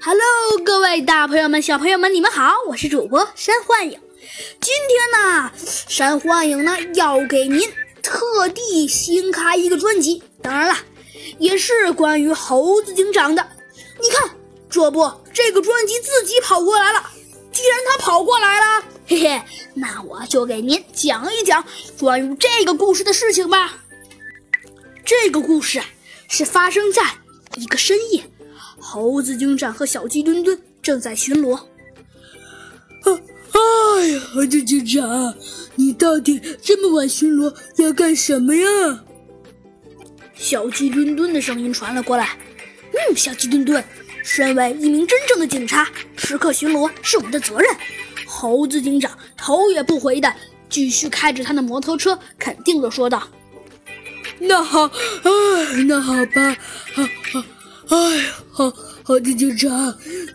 Hello，各位大朋友们、小朋友们，你们好，我是主播山幻影。今天呢，山幻影呢要给您特地新开一个专辑，当然了，也是关于猴子警长的。你看，这不，这个专辑自己跑过来了。既然他跑过来了，嘿嘿，那我就给您讲一讲关于这个故事的事情吧。这个故事是发生在一个深夜。猴子警长和小鸡墩墩正在巡逻。哎呀，猴子警长，你到底这么晚巡逻要干什么呀？小鸡墩墩的声音传了过来。嗯，小鸡墩墩，身为一名真正的警察，时刻巡逻是我们的责任。猴子警长头也不回的继续开着他的摩托车，肯定的说道：“那好，哎，那好吧，好好。”哎呀，好好的警察，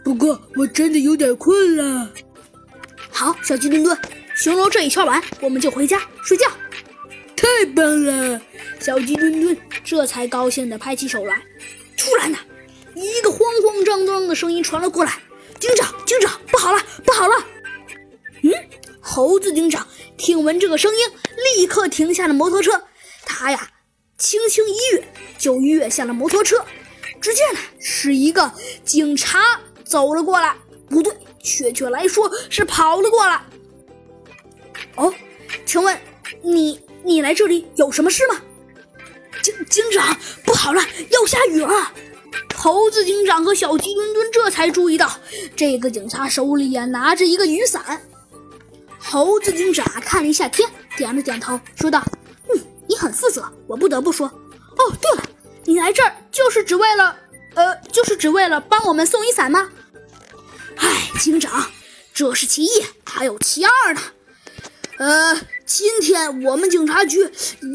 不过我真的有点困了。好，小鸡墩墩，巡逻这一圈完，我们就回家睡觉。太棒了，小鸡墩墩这才高兴地拍起手来。突然呢，一个慌慌张张的声音传了过来：“警长，警长，不好了，不好了！”嗯，猴子警长听闻这个声音，立刻停下了摩托车。他呀，轻轻一跃，就跃下了摩托车。只见呢，是一个警察走了过来，不对，确切来说是跑了过来。哦，请问你你来这里有什么事吗？警警长，不好了，要下雨了！猴子警长和小鸡墩墩这才注意到，这个警察手里呀拿着一个雨伞。猴子警长看了一下天，点了点头，说道：“嗯，你很负责，我不得不说。哦，对了。”你来这儿就是只为了，呃，就是只为了帮我们送雨伞吗？哎，警长，这是其一，还有其二呢。呃，今天我们警察局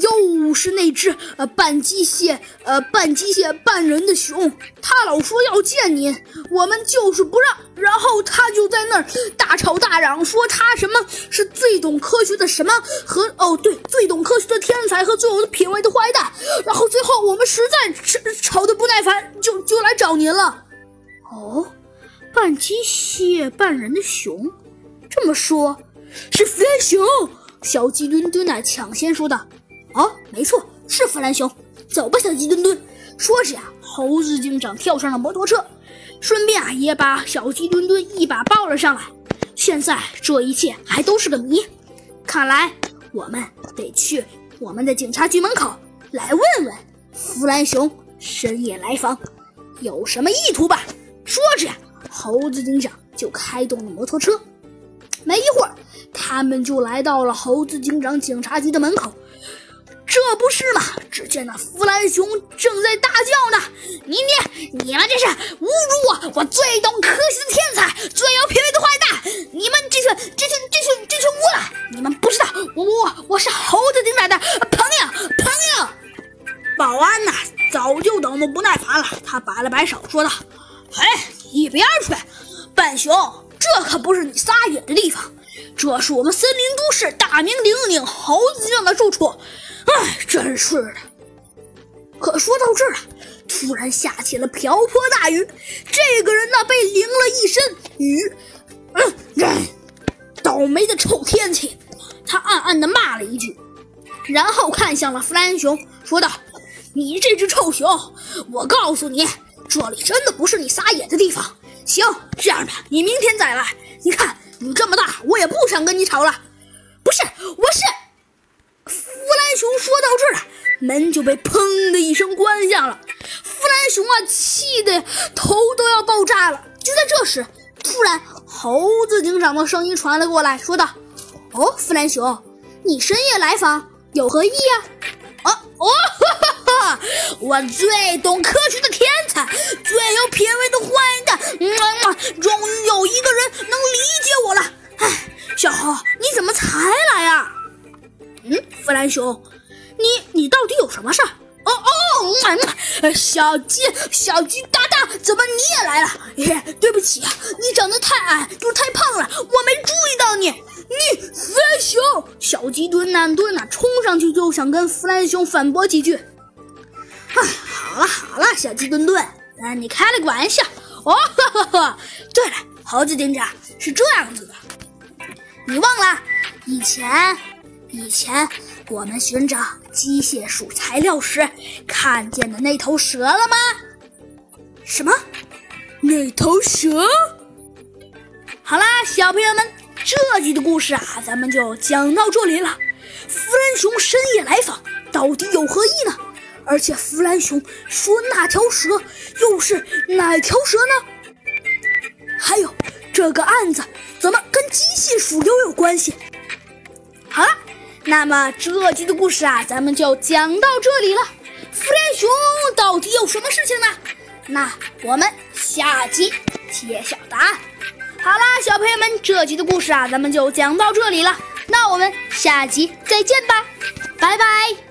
又是那只呃半机械呃半机械半人的熊，他老说要见您，我们就是不让，然后他就在那儿大吵大嚷，说他什么是最懂科学的什么和哦对，最懂科学的天才和最有品味的坏蛋，我们实在吵吵得不耐烦，就就来找您了。哦，半机械半人的熊，这么说。是弗兰熊，小鸡墩墩呐抢先说道：“哦，没错，是弗兰熊。走吧，小鸡墩墩。”说着呀，猴子警长跳上了摩托车，顺便啊也把小鸡墩墩一把抱了上来。现在这一切还都是个谜，看来我们得去我们的警察局门口来问问弗兰熊深夜来访有什么意图吧。说着，猴子警长就开动了摩托车。没一会儿。他们就来到了猴子警长警察局的门口，这不是吗？只见那弗兰熊正在大叫呢：“你你你们这是侮辱我！我最懂科学的天才，最有品位的坏蛋！你们这群这群这群这群无赖！你们不知道，我我我是猴子警长的！”保安呐，早就等得不耐烦了，他摆了摆手，说道：“嘿，一边去！笨熊，这可不是你撒野的地方。”这是我们森林都市大名鼎鼎猴子警长的住处，哎，真是的。可说到这儿啊，突然下起了瓢泼大雨，这个人呢被淋了一身雨，嗯，倒霉的臭天气。他暗暗地骂了一句，然后看向了弗兰熊，说道：“你这只臭熊，我告诉你，这里真的不是你撒野的地方。行，这样吧，你明天再来，你看。”你这么大，我也不想跟你吵了。不是，我是。弗兰熊说到这儿啊，门就被砰的一声关上了。弗兰熊啊，气得头都要爆炸了。就在这时，突然猴子警长的声音传了过来，说道：“哦，弗兰熊，你深夜来访，有何意呀？”，啊哦，哈哈哈！我最懂科学的天才，最有品味的坏蛋，终于有一个人能理解我了。哎，小猴，你怎么才来呀？嗯，弗兰熊，你你到底有什么事儿？哦哦，小鸡小鸡大大，怎么你也来了？对不起啊，你长得太矮，又太胖了，我没。熊，小鸡墩呐墩呐，冲上去就想跟弗兰熊反驳几句。哎，好了好了，小鸡墩墩，那你开了个玩笑，哦，哈哈哈！对了，猴子警长是这样子的，你忘了以前以前我们寻找机械鼠材料时看见的那头蛇了吗？什么？那头蛇？好啦，小朋友们，这集的故事啊，咱们就讲到这里了。弗兰熊深夜来访，到底有何意呢？而且弗兰熊说那条蛇又是哪条蛇呢？还有这个案子怎么跟机械鼠又有关系？好了，那么这集的故事啊，咱们就讲到这里了。弗兰熊到底有什么事情呢？那我们下集揭晓答案。好啦，小朋友们，这集的故事啊，咱们就讲到这里了。那我们下集再见吧，拜拜。